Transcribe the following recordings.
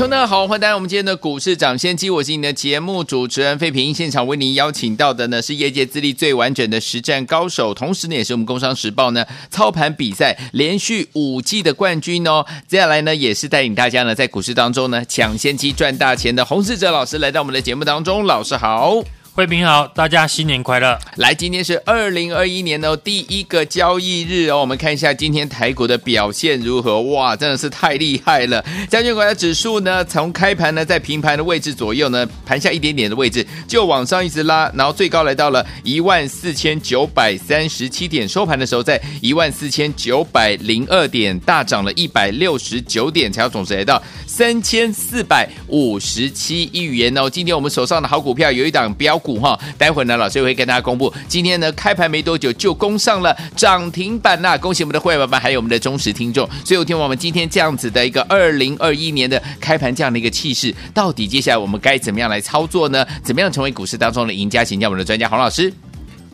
听众好，欢迎来到我们今天的股市。抢先机，我是你的节目主持人费平。现场为您邀请到的呢是业界资历最完整的实战高手，同时呢也是我们工商时报呢操盘比赛连续五季的冠军哦。接下来呢也是带领大家呢在股市当中呢抢先机赚大钱的洪世哲老师来到我们的节目当中，老师好。慧平好，大家新年快乐！来，今天是二零二一年的第一个交易日哦，我们看一下今天台股的表现如何？哇，真的是太厉害了！将军国家指数呢，从开盘呢在平盘的位置左右呢，盘下一点点的位置就往上一直拉，然后最高来到了一万四千九百三十七点，收盘的时候在一万四千九百零二点，大涨了一百六十九点，才要总值来到三千四百五十七亿元哦。今天我们手上的好股票有一档标股。哈，待会儿呢，老师会跟大家公布，今天呢开盘没多久就攻上了涨停板呐！恭喜我们的会员们，还有我们的忠实听众。所以，有听我们今天这样子的一个二零二一年的开盘这样的一个气势，到底接下来我们该怎么样来操作呢？怎么样成为股市当中的赢家？请教我们的专家洪老师。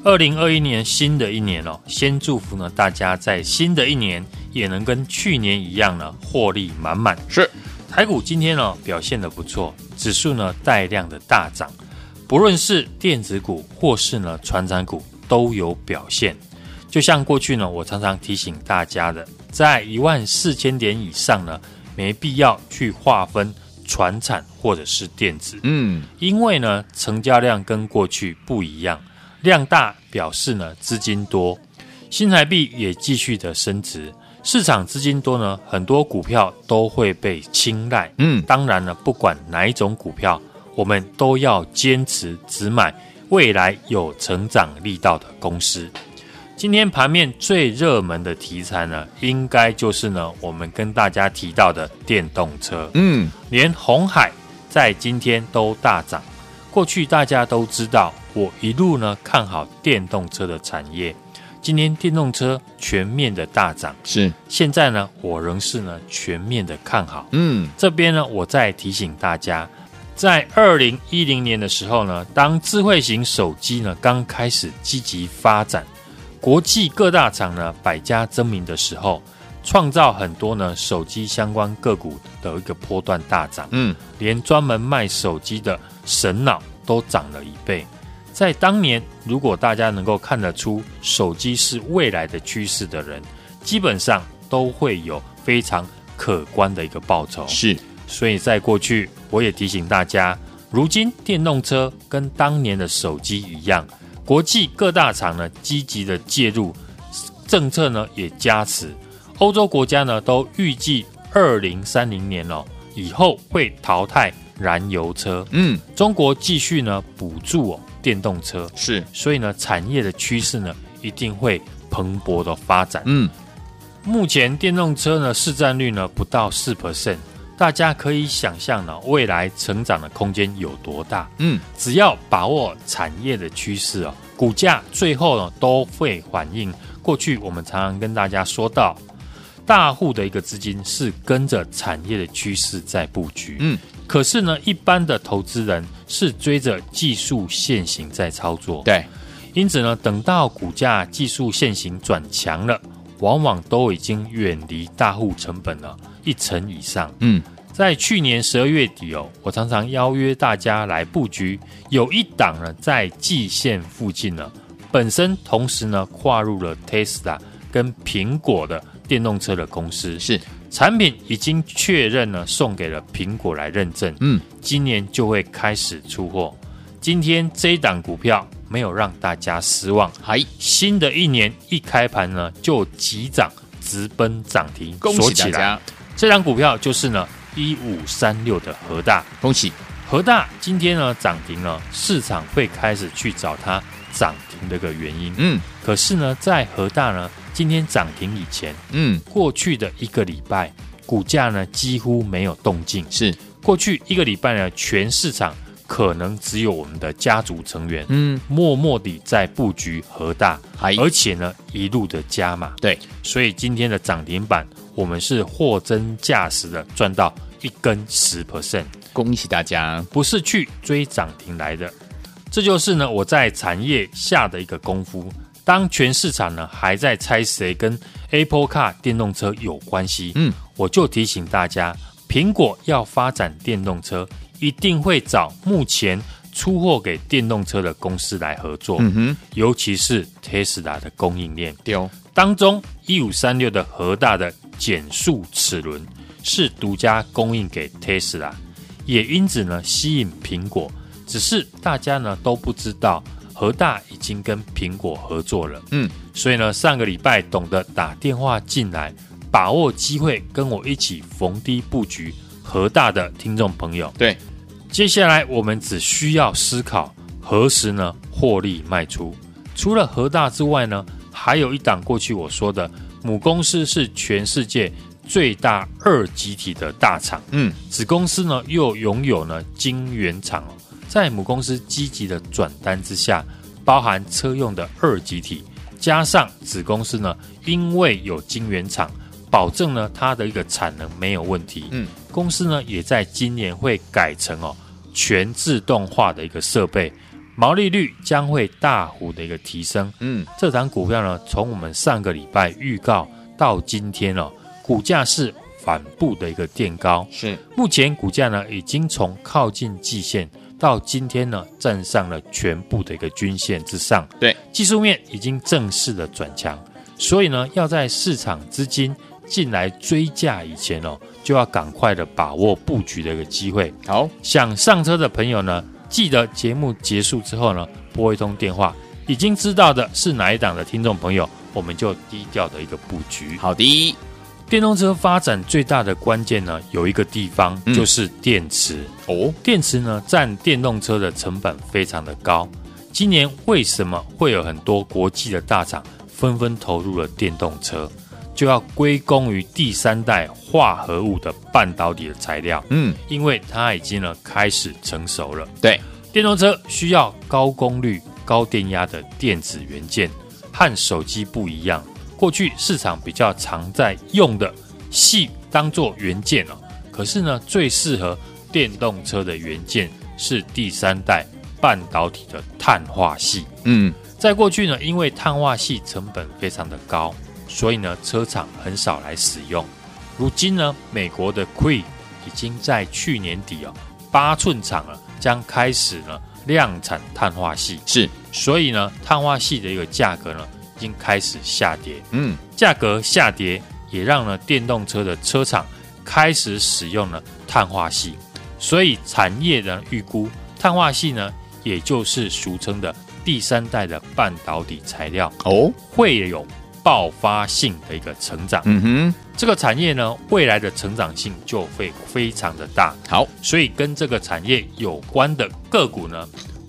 二零二一年新的一年哦，先祝福呢大家在新的一年也能跟去年一样呢获利满满。是，台股今天呢表现的不错，指数呢带量的大涨。不论是电子股或是呢传产股都有表现，就像过去呢，我常常提醒大家的，在一万四千点以上呢，没必要去划分传产或者是电子，嗯，因为呢成交量跟过去不一样，量大表示呢资金多，新台币也继续的升值，市场资金多呢，很多股票都会被青睐，嗯，当然呢，不管哪一种股票。我们都要坚持只买未来有成长力道的公司。今天盘面最热门的题材呢，应该就是呢，我们跟大家提到的电动车。嗯，连红海在今天都大涨。过去大家都知道，我一路呢看好电动车的产业。今天电动车全面的大涨，是现在呢，我仍是呢全面的看好。嗯，这边呢，我再提醒大家。在二零一零年的时候呢，当智慧型手机呢刚开始积极发展，国际各大厂呢百家争鸣的时候，创造很多呢手机相关个股的一个波段大涨。嗯，连专门卖手机的神脑都涨了一倍。在当年，如果大家能够看得出手机是未来的趋势的人，基本上都会有非常可观的一个报酬。是。所以在过去，我也提醒大家，如今电动车跟当年的手机一样，国际各大厂呢积极的介入，政策呢也加持，欧洲国家呢都预计二零三零年哦以后会淘汰燃油车，嗯，中国继续呢补助哦电动车，是，所以呢产业的趋势呢一定会蓬勃的发展，嗯，目前电动车呢市占率呢不到四 percent。大家可以想象呢，未来成长的空间有多大？嗯，只要把握产业的趋势哦，股价最后呢都会反映过去我们常常跟大家说到，大户的一个资金是跟着产业的趋势在布局。嗯，可是呢，一般的投资人是追着技术线型在操作。对，因此呢，等到股价技术线型转强了，往往都已经远离大户成本了。一成以上，嗯，在去年十二月底哦，我常常邀约大家来布局，有一档呢在季线附近呢，本身同时呢跨入了 Tesla 跟苹果的电动车的公司，是。产品已经确认呢送给了苹果来认证，嗯，今年就会开始出货。今天这一档股票没有让大家失望，还新的一年一开盘呢就急涨直奔涨停，恭喜大家！这张股票就是呢，一五三六的和大，恭喜。和大今天呢涨停了，市场会开始去找它涨停的一个原因。嗯，可是呢，在和大呢今天涨停以前，嗯，过去的一个礼拜股价呢几乎没有动静。是。过去一个礼拜呢，全市场可能只有我们的家族成员，嗯，默默地在布局和大，哎而且呢一路的加码，对，所以今天的涨停板，我们是货真价实的赚到一根十 percent，恭喜大家，不是去追涨停来的。这就是呢我在产业下的一个功夫。当全市场呢还在猜谁跟 Apple Car 电动车有关系，嗯，我就提醒大家，苹果要发展电动车，一定会找目前出货给电动车的公司来合作，嗯哼，尤其是 Tesla 的供应链。丢，当中一五三六的和大的减速齿轮是独家供应给 Tesla，也因此呢吸引苹果。只是大家呢都不知道，和大已经跟苹果合作了。嗯，所以呢上个礼拜懂得打电话进来，把握机会跟我一起逢低布局和大的听众朋友，对，接下来我们只需要思考何时呢获利卖出。除了和大之外呢，还有一档过去我说的母公司是全世界最大二极体的大厂，嗯，子公司呢又拥有呢晶圆厂哦。在母公司积极的转单之下，包含车用的二极体，加上子公司呢，因为有晶圆厂，保证呢它的一个产能没有问题。嗯，公司呢也在今年会改成哦全自动化的一个设备，毛利率将会大幅的一个提升。嗯，这档股票呢，从我们上个礼拜预告到今天哦，股价是反步的一个垫高。是，目前股价呢已经从靠近季线。到今天呢，站上了全部的一个均线之上，对，技术面已经正式的转强，所以呢，要在市场资金进来追价以前哦，就要赶快的把握布局的一个机会。好，想上车的朋友呢，记得节目结束之后呢，拨一通电话。已经知道的是哪一档的听众朋友，我们就低调的一个布局。好的。电动车发展最大的关键呢，有一个地方就是电池、嗯、哦。电池呢，占电动车的成本非常的高。今年为什么会有很多国际的大厂纷纷投入了电动车？就要归功于第三代化合物的半导体的材料。嗯，因为它已经呢开始成熟了。对，电动车需要高功率、高电压的电子元件，和手机不一样。过去市场比较常在用的系当做元件哦，可是呢，最适合电动车的元件是第三代半导体的碳化系。嗯，在过去呢，因为碳化系成本非常的高，所以呢，车厂很少来使用。如今呢，美国的 q u e e 已经在去年底哦，八寸厂了，将开始呢量产碳化矽。是，所以呢，碳化系的一个价格呢。已经开始下跌，嗯，价格下跌也让呢电动车的车厂开始使用了碳化系，所以产业的预估，碳化系呢，也就是俗称的第三代的半导体材料哦，会有爆发性的一个成长。嗯哼，这个产业呢，未来的成长性就会非常的大。好，所以跟这个产业有关的个股呢，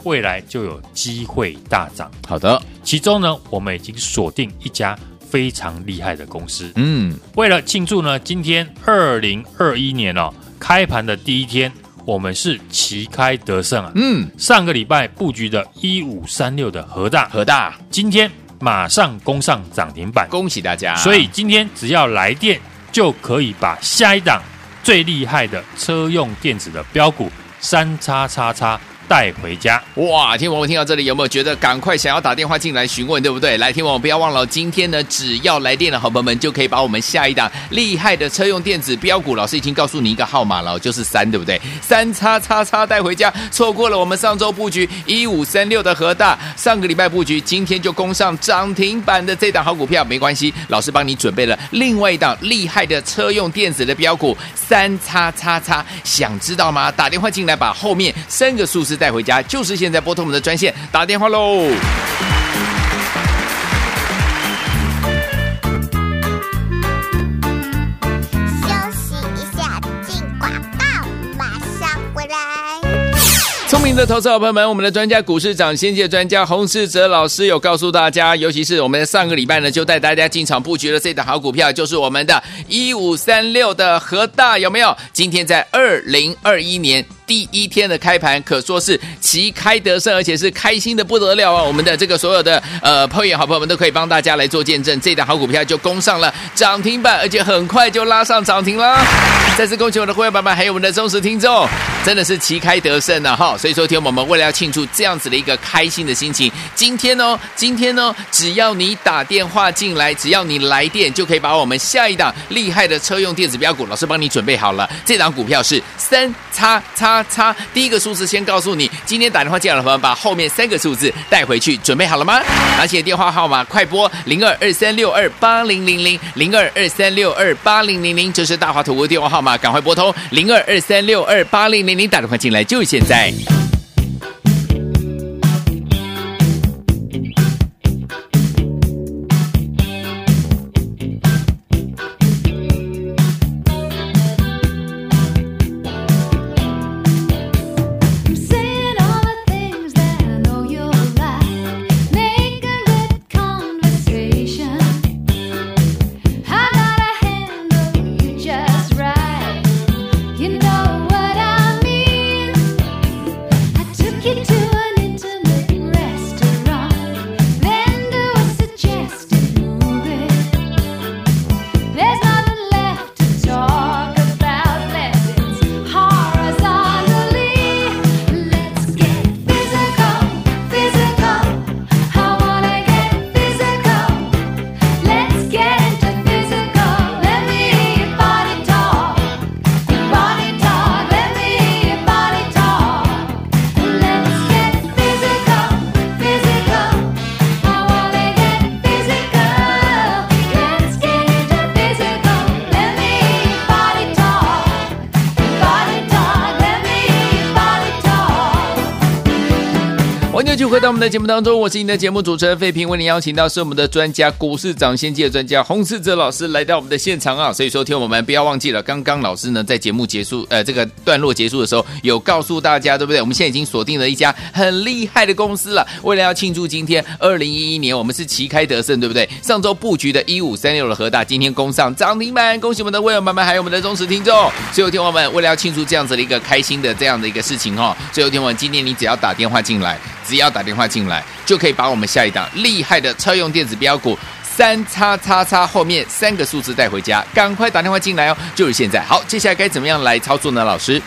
未来就有机会大涨。好的，其中呢，我们已经锁定一家非常厉害的公司。嗯，为了庆祝呢，今天二零二一年哦开盘的第一天，我们是旗开得胜啊。嗯，上个礼拜布局的一五三六的核大，核大今天马上攻上涨停板，恭喜大家！所以今天只要来电，就可以把下一档最厉害的车用电子的标股三叉叉叉。带回家哇！听我听到这里有没有觉得赶快想要打电话进来询问，对不对？来，听我不要忘了，今天呢，只要来电的好朋友们就可以把我们下一档厉害的车用电子标股，老师已经告诉你一个号码了，就是三，对不对？三叉叉叉带回家，错过了我们上周布局一五三六的和大，上个礼拜布局，今天就攻上涨停板的这档好股票，没关系，老师帮你准备了另外一档厉害的车用电子的标股三叉叉叉，想知道吗？打电话进来，把后面三个数字。带回家，就是现在拨通我们的专线打电话喽。聪明的投资好朋友们，我们的专家股市长先界专家洪世哲老师有告诉大家，尤其是我们的上个礼拜呢，就带大家进场布局了这档好股票，就是我们的一五三六的和大，有没有？今天在二零二一年。第一天的开盘可说是旗开得胜，而且是开心的不得了啊！我们的这个所有的呃朋友好朋友们都可以帮大家来做见证，这档好股票就攻上了涨停板，而且很快就拉上涨停了。再次恭喜我的会员朋友们，还有我们的忠实听众，真的是旗开得胜啊！哈！所以说，听我们为了要庆祝这样子的一个开心的心情，今天哦，今天呢，只要你打电话进来，只要你来电，就可以把我们下一档厉害的车用电子标股，老师帮你准备好了。这档股票是三叉叉。叉第一个数字先告诉你，今天打电话进来的朋友，把后面三个数字带回去，准备好了吗？拿起电话号码，快拨零二二三六二八零零零零二二三六二八零零零，这是大华图的电话号码，赶快拨通零二二三六二八零零零，打电话进来就是现在。回到我们的节目当中，我是你的节目主持人费平，为您邀请到是我们的专家股市涨先机的专家洪世哲老师来到我们的现场啊，所以说听我们不要忘记了，刚刚老师呢在节目结束呃这个段落结束的时候有告诉大家，对不对？我们现在已经锁定了一家很厉害的公司了，为了要庆祝今天二零一一年我们是旗开得胜，对不对？上周布局的一五三六的和大今天攻上涨停板，恭喜我们的会员们们还有我们的忠实听众，所有听众们为了要庆祝这样子的一个开心的这样的一个事情哈，所有听众们今天你只要打电话进来，只要打电话进来，就可以把我们下一档厉害的车用电子标股三叉叉叉后面三个数字带回家。赶快打电话进来哦，就是现在。好，接下来该怎么样来操作呢？老师，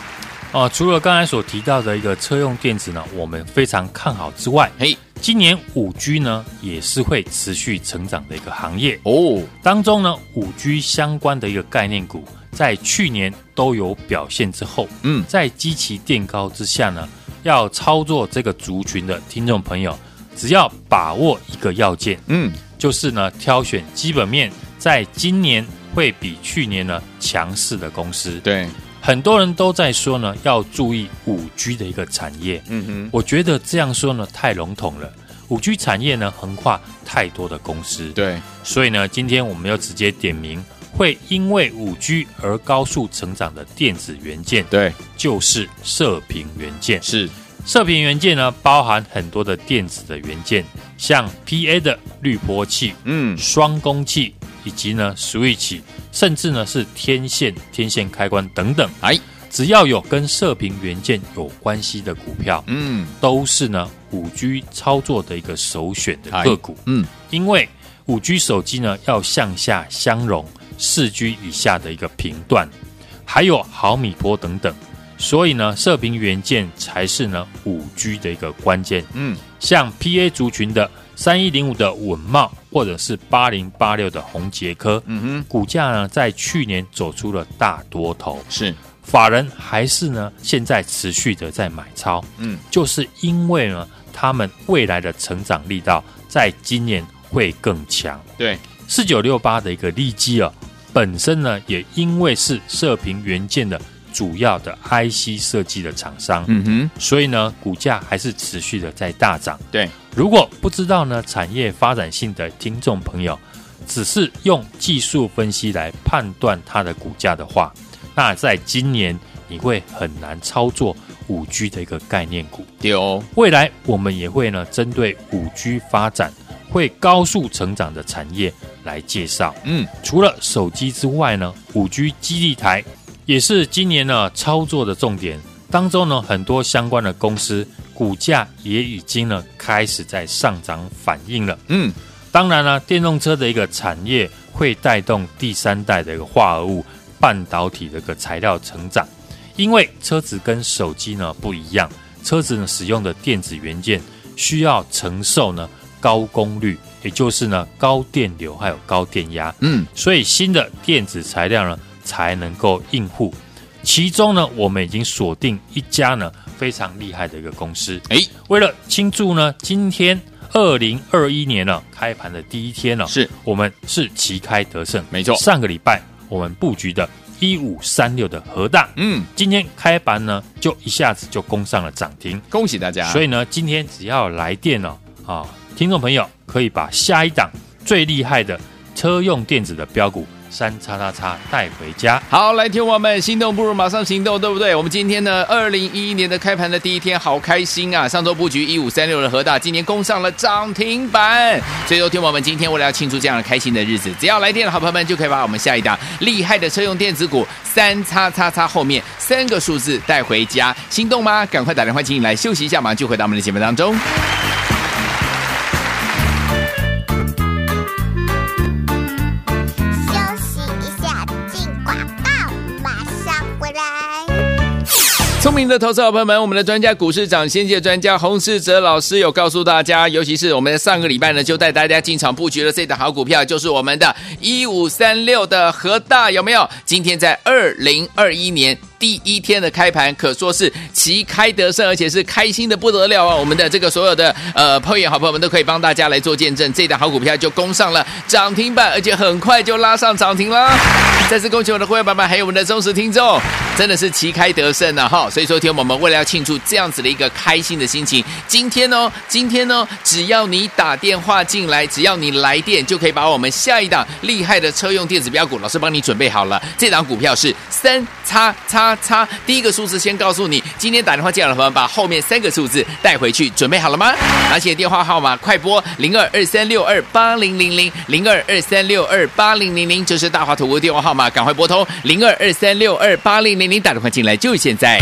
哦、呃，除了刚才所提到的一个车用电子呢，我们非常看好之外，嘿，今年五 G 呢也是会持续成长的一个行业哦。当中呢，五 G 相关的一个概念股，在去年都有表现之后，嗯，在基期垫高之下呢。要操作这个族群的听众朋友，只要把握一个要件，嗯，就是呢，挑选基本面在今年会比去年呢强势的公司。对，很多人都在说呢，要注意五 G 的一个产业。嗯哼，我觉得这样说呢太笼统了。五 G 产业呢横跨太多的公司。对，所以呢，今天我们要直接点名。会因为五 G 而高速成长的电子元件，对，就是射频元件。是射频元件呢，包含很多的电子的元件，像 PA 的滤波器，嗯，双工器，以及呢 switch，甚至呢是天线、天线开关等等。哎，只要有跟射频元件有关系的股票，嗯，都是呢五 G 操作的一个首选的个股。嗯，因为五 G 手机呢要向下相容。四 G 以下的一个频段，还有毫米波等等，所以呢，射频元件才是呢五 G 的一个关键。嗯，像 PA 族群的三一零五的稳懋，或者是八零八六的红杰科，嗯哼，股价呢在去年走出了大多头，是。法人还是呢现在持续的在买超，嗯，就是因为呢他们未来的成长力道在今年会更强。对，四九六八的一个利基啊。本身呢，也因为是射频元件的主要的 IC 设计的厂商，嗯哼，所以呢，股价还是持续的在大涨。对，如果不知道呢产业发展性的听众朋友，只是用技术分析来判断它的股价的话，那在今年你会很难操作五 G 的一个概念股。有，未来我们也会呢，针对五 G 发展会高速成长的产业来介绍。嗯，除了手机之外呢，五 G 基地台也是今年呢操作的重点。当中呢，很多相关的公司股价也已经呢开始在上涨反应了。嗯，当然呢，电动车的一个产业会带动第三代的一个化合物半导体的一个材料成长，因为车子跟手机呢不一样，车子呢使用的电子元件需要承受呢高功率，也就是呢高电流还有高电压。嗯，所以新的电子材料呢才能够应付。其中呢，我们已经锁定一家呢非常厉害的一个公司。哎，为了庆祝呢，今天二零二一年呢开盘的第一天呢，是我们是旗开得胜。没错，上个礼拜我们布局的一五三六的核大，嗯，今天开盘呢就一下子就攻上了涨停，恭喜大家。所以呢，今天只要来电了啊，听众朋友可以把下一档最厉害的车用电子的标股。三叉叉叉带回家。好，来听我们心动不如马上行动，对不对？我们今天呢，二零一一年的开盘的第一天，好开心啊！上周布局一五三六的和大，今天攻上了涨停板。所以，说听我们今天为了要庆祝这样的开心的日子，只要来电的好朋友们，就可以把我们下一档厉害的车用电子股三叉叉叉后面三个数字带回家。心动吗？赶快打电话请你来休息一下，马上就回到我们的节目当中。明的投资好朋友们，我们的专家股市长先机专家洪世哲老师有告诉大家，尤其是我们在上个礼拜呢，就带大家进场布局了这档好股票，就是我们的一五三六的和大，有没有？今天在二零二一年。第一天的开盘可说是旗开得胜，而且是开心的不得了啊！我们的这个所有的呃朋友好朋友们都可以帮大家来做见证，这档好股票就攻上了涨停板，而且很快就拉上涨停了。再次恭喜我们的会员爸爸，还有我们的忠实听众，真的是旗开得胜啊！哈，所以说听我们为了要庆祝这样子的一个开心的心情，今天哦，今天呢，只要你打电话进来，只要你来电，就可以把我们下一档厉害的车用电子标股，老师帮你准备好了。这档股票是三叉叉。叉第一个数字先告诉你，今天打电话进来的朋友，把后面三个数字带回去，准备好了吗？拿起电话号码，快拨零二二三六二八零零零零二二三六二八零零零，这是大华土屋电话号码，赶快拨通零二二三六二八零零零，打电话进来就现在。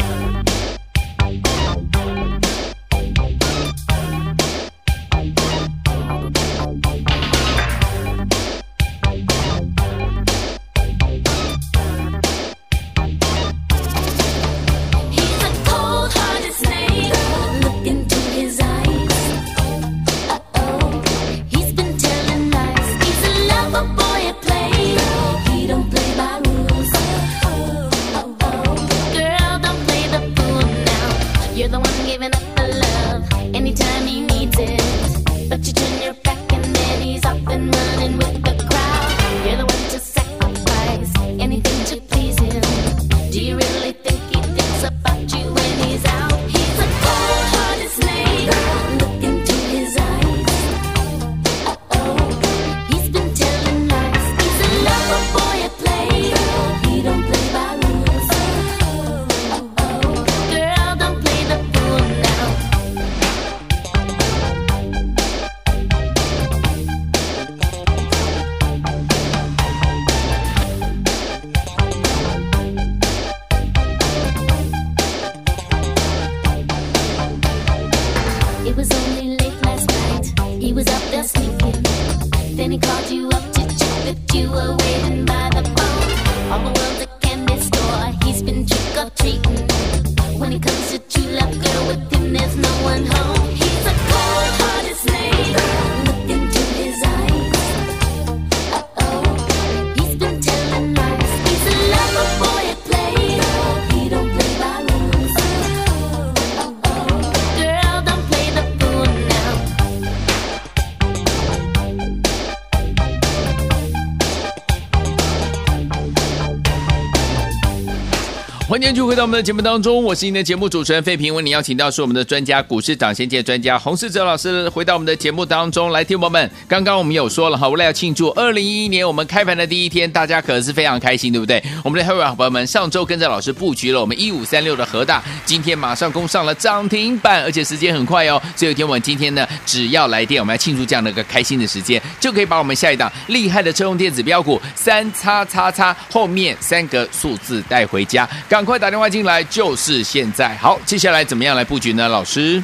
续回到我们的节目当中，我是您的节目主持人费平。为您邀请到是我们的专家股市涨先见专家洪世哲老师，回到我们的节目当中来。听友们，刚刚我们有说了哈，为了要庆祝二零一一年我们开盘的第一天，大家可是非常开心，对不对？我们的会员好朋友们上周跟着老师布局了我们一五三六的和大，今天马上攻上了涨停板，而且时间很快哦。所以听我们今天呢，只要来电，我们要庆祝这样的一个开心的时间，就可以把我们下一档厉害的车用电子标股三叉叉叉后面三个数字带回家。赶快打电话进来，就是现在。好，接下来怎么样来布局呢？老师，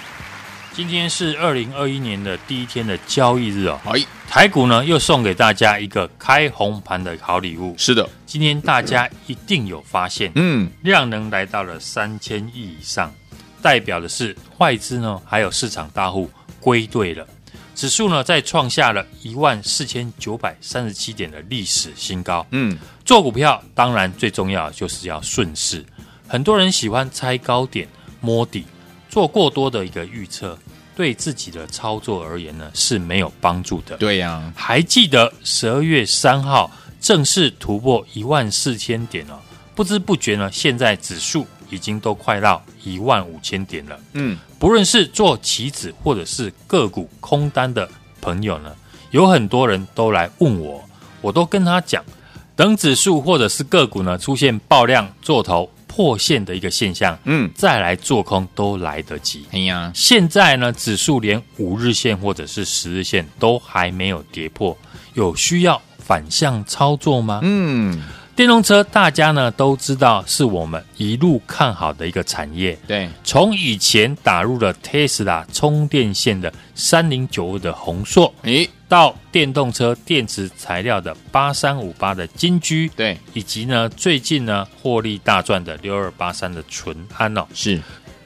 今天是二零二一年的第一天的交易日哦。哎，台股呢又送给大家一个开红盘的好礼物。是的，今天大家一定有发现，嗯，量能来到了三千亿以上，代表的是外资呢还有市场大户归队了。指数呢再创下了一万四千九百三十七点的历史新高。嗯。做股票当然最重要就是要顺势，很多人喜欢猜高点摸底，做过多的一个预测，对自己的操作而言呢是没有帮助的。对呀、啊，还记得十二月三号正式突破一万四千点哦，不知不觉呢，现在指数已经都快到一万五千点了。嗯，不论是做期指或者是个股空单的朋友呢，有很多人都来问我，我都跟他讲。等指数或者是个股呢出现爆量做头破线的一个现象，嗯，再来做空都来得及。哎呀，现在呢，指数连五日线或者是十日线都还没有跌破，有需要反向操作吗？嗯。电动车大家呢都知道是我们一路看好的一个产业，对，从以前打入了 Tesla 充电线的三零九五的宏硕，诶，到电动车电池材料的八三五八的金居，对，以及呢最近呢获利大赚的六二八三的淳安哦，是。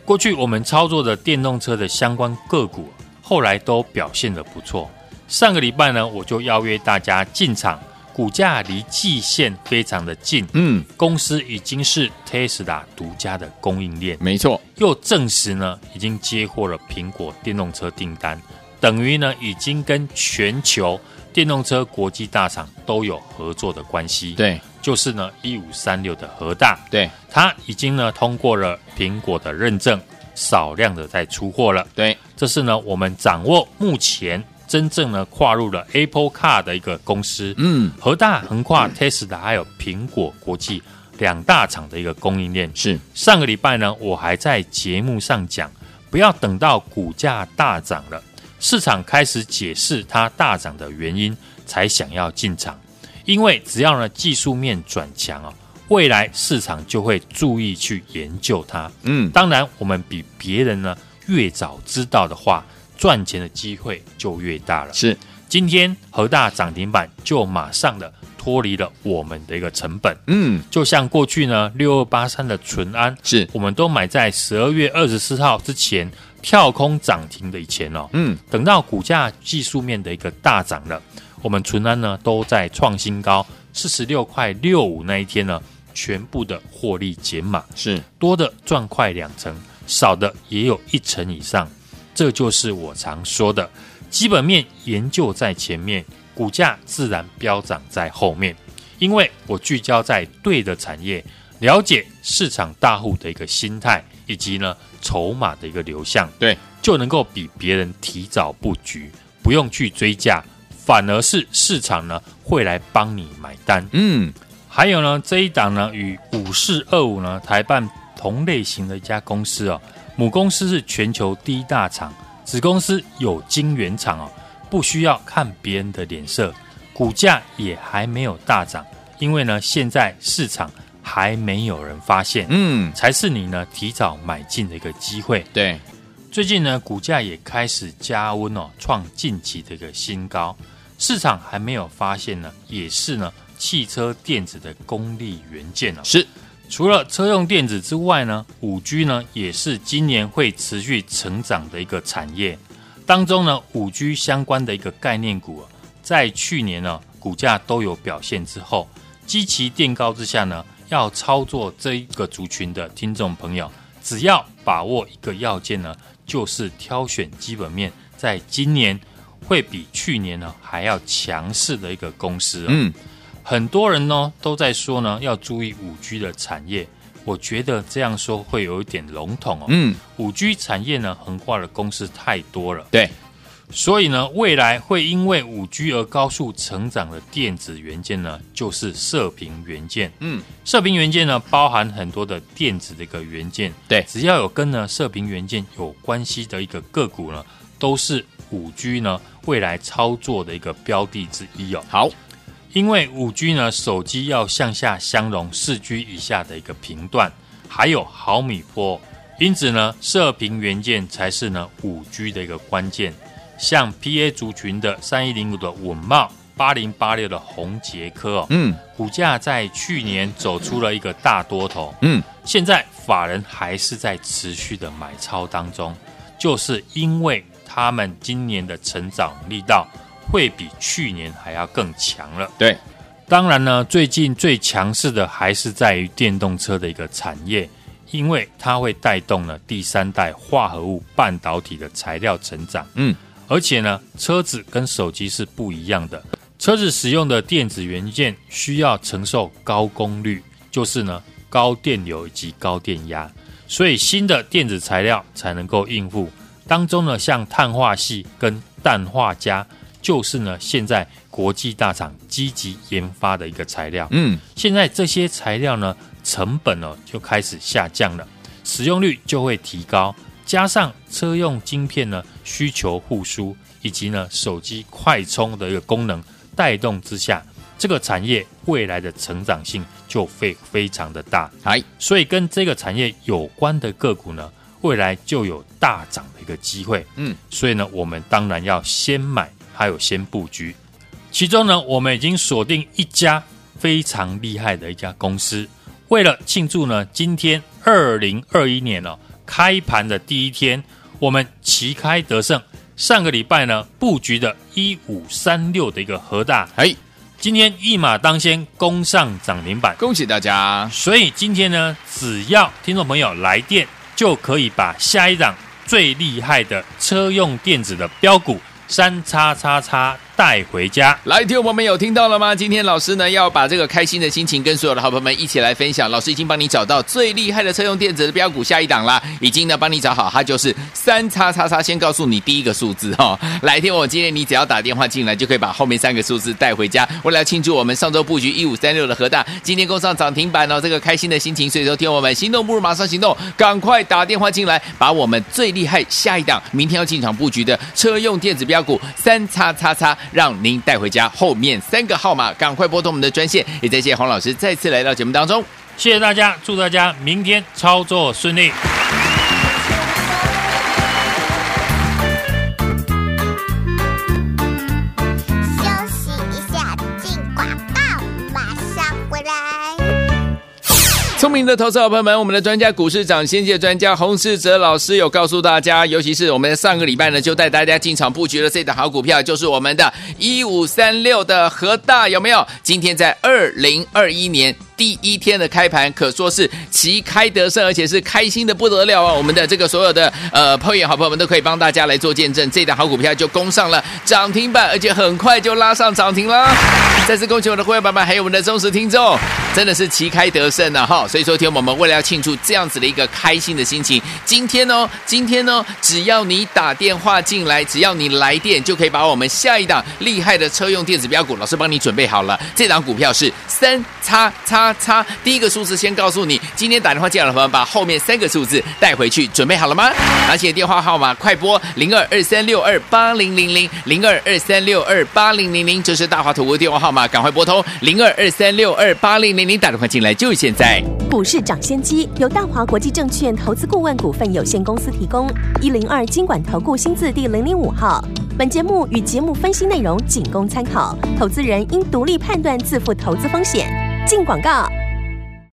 过去我们操作的电动车的相关个股，后来都表现的不错。上个礼拜呢，我就邀约大家进场。股价离季线非常的近，嗯，公司已经是 Tesla 独家的供应链，没错，又证实呢已经接获了苹果电动车订单，等于呢已经跟全球电动车国际大厂都有合作的关系，对，就是呢一五三六的核大，对，它已经呢通过了苹果的认证，少量的在出货了，对，这是呢我们掌握目前。真正呢跨入了 Apple Car 的一个公司，嗯，和大横跨 Tesla 还有苹果国际两大厂的一个供应链。是上个礼拜呢，我还在节目上讲，不要等到股价大涨了，市场开始解释它大涨的原因，才想要进场，因为只要呢技术面转强啊，未来市场就会注意去研究它。嗯，当然我们比别人呢越早知道的话。赚钱的机会就越大了。是，今天和大涨停板就马上的脱离了我们的一个成本。嗯，就像过去呢，六二八三的淳安，是，我们都买在十二月二十四号之前跳空涨停的以前哦。嗯，等到股价技术面的一个大涨了，我们淳安呢都在创新高四十六块六五那一天呢，全部的获利减码，是多的赚快两成，少的也有一成以上。这就是我常说的，基本面研究在前面，股价自然飙涨在后面。因为我聚焦在对的产业，了解市场大户的一个心态，以及呢筹码的一个流向，对，就能够比别人提早布局，不用去追价，反而是市场呢会来帮你买单。嗯，还有呢这一档呢与五四二五呢台办同类型的一家公司哦。母公司是全球第一大厂，子公司有晶圆厂哦，不需要看别人的脸色，股价也还没有大涨，因为呢，现在市场还没有人发现，嗯，才是你呢提早买进的一个机会。对，最近呢，股价也开始加温哦，创近期的一个新高，市场还没有发现呢，也是呢，汽车电子的功率元件哦，是。除了车用电子之外呢，五 G 呢也是今年会持续成长的一个产业。当中呢，五 G 相关的一个概念股，在去年呢股价都有表现之后，基期垫高之下呢，要操作这一个族群的听众朋友，只要把握一个要件呢，就是挑选基本面在今年会比去年呢还要强势的一个公司。嗯。很多人呢都在说呢，要注意五 G 的产业。我觉得这样说会有一点笼统哦。嗯，五 G 产业呢，横跨的公司太多了。对。所以呢，未来会因为五 G 而高速成长的电子元件呢，就是射频元件。嗯，射频元件呢，包含很多的电子的一个元件。对，只要有跟呢射频元件有关系的一个个股呢，都是五 G 呢未来操作的一个标的之一哦。好，因为五 G 呢，手机要向下相容四 G 以下的一个频段，还有毫米波，因此呢，射频元件才是呢五 G 的一个关键。像 PA 族群的三一零五的稳懋，八零八六的宏杰科哦，嗯，股价在去年走出了一个大多头，嗯，现在法人还是在持续的买超当中，就是因为他们今年的成长力道会比去年还要更强了。对，当然呢，最近最强势的还是在于电动车的一个产业，因为它会带动了第三代化合物半导体的材料成长，嗯。而且呢，车子跟手机是不一样的。车子使用的电子元件需要承受高功率，就是呢高电流以及高电压，所以新的电子材料才能够应付。当中呢，像碳化系跟氮化镓，就是呢现在国际大厂积极研发的一个材料。嗯，现在这些材料呢，成本呢就开始下降了，使用率就会提高。加上车用晶片呢需求复苏，以及呢手机快充的一个功能带动之下，这个产业未来的成长性就会非常的大。哎，所以跟这个产业有关的个股呢，未来就有大涨的一个机会。嗯，所以呢，我们当然要先买，还有先布局。其中呢，我们已经锁定一家非常厉害的一家公司，为了庆祝呢，今天二零二一年了。开盘的第一天，我们旗开得胜。上个礼拜呢，布局的一五三六的一个和大，哎，今天一马当先攻上涨停板，恭喜大家！所以今天呢，只要听众朋友来电，就可以把下一档最厉害的车用电子的标股三叉叉叉。带回家，来，听我们有听到了吗？今天老师呢要把这个开心的心情跟所有的好朋友们一起来分享。老师已经帮你找到最厉害的车用电子的标股下一档啦，已经呢帮你找好，它就是三叉叉叉。先告诉你第一个数字 哈、哦，来听我今天你只要打电话进来，就可以把后面三个数字带回家。为了庆祝我们上周布局一五三六的和大，今天共上涨停板哦，这个开心的心情，所以说听我们心动不如马上行动，赶快打电话进来，把我们最厉害下一档明天要进场布局的车用电子标股三叉叉叉。让您带回家，后面三个号码赶快拨通我们的专线。也再谢谢黄老师再次来到节目当中，谢谢大家，祝大家明天操作顺利。聪明的投资好朋友们，我们的专家股市长先界专家洪世哲老师有告诉大家，尤其是我们上个礼拜呢，就带大家进场布局了这档好股票，就是我们的一五三六的和大，有没有？今天在二零二一年。第一天的开盘可说是旗开得胜，而且是开心的不得了啊！我们的这个所有的呃朋友好朋友们都可以帮大家来做见证，这档好股票就攻上了涨停板，而且很快就拉上涨停了。再次恭喜我的会员爸爸，还有我们的忠实听众，真的是旗开得胜啊！哈！所以说，天我们为了要庆祝这样子的一个开心的心情，今天哦，今天呢，只要你打电话进来，只要你来电，就可以把我们下一档厉害的车用电子标股，老师帮你准备好了。这档股票是三叉叉。叉第一个数字先告诉你，今天打电话进来的朋友，把后面三个数字带回去，准备好了吗？拿起电话号码，快拨零二二三六二八零零零零二二三六二八零零零，这是大华投顾电话号码，赶快拨通零二二三六二八零零零，打电话进来就现在。股市涨先机由大华国际证券投资顾问股份有限公司提供，一零二经管投顾新字第零零五号。本节目与节目分析内容仅供参考，投资人应独立判断，自负投资风险。进广告。